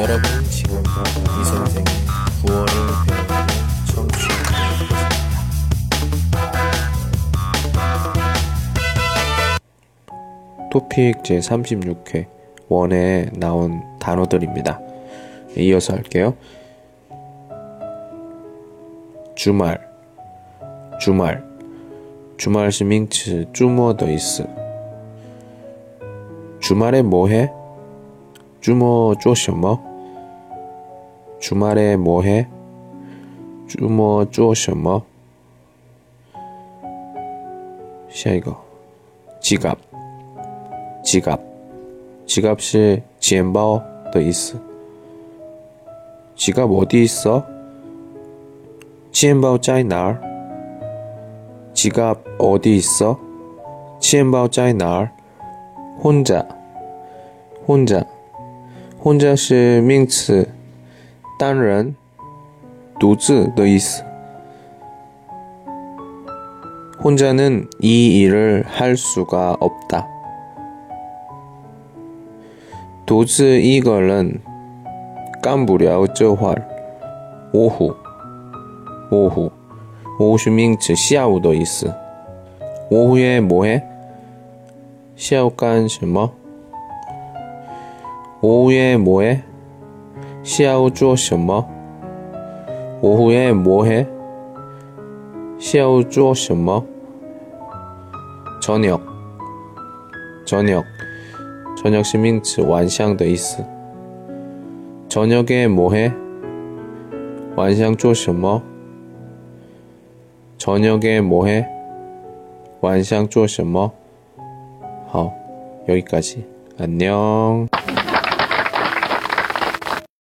여러분 지금 이 선생의 구원을 배우는 청취하고 계십니다. 토픽 제36회 원에 나온 단어들입니다. 이어서 할게요. 주말 주말 주말 시밍츠 주머더이스 주말에 뭐해? 주머 쪼셔머 주말에 뭐 해? 주머 쪼셔머. 시야 이거. 지갑. 지갑. 지갑시 지엠바오 더 있어. 지갑 어디 있어? 지엠바오 짜이 날. 지갑 어디 있어? 지엠바오 짜이 날. 혼자. 혼자. 혼자 시名词。 单人、独自的意思。혼자는이일을할수가없다独自一个人干不了这活儿。오후 오후 오후是名词，下午的意思。오후에뭐해下午干什么？ 오후에 뭐해? 下午做什么? 오후에 뭐해? 下午做什么? 저녁 저녁 저녁 是名词晚上的意思 저녁에 뭐해? 晚上做什么? 저녁에 뭐해? 晚上做什么? 好 여기까지 안녕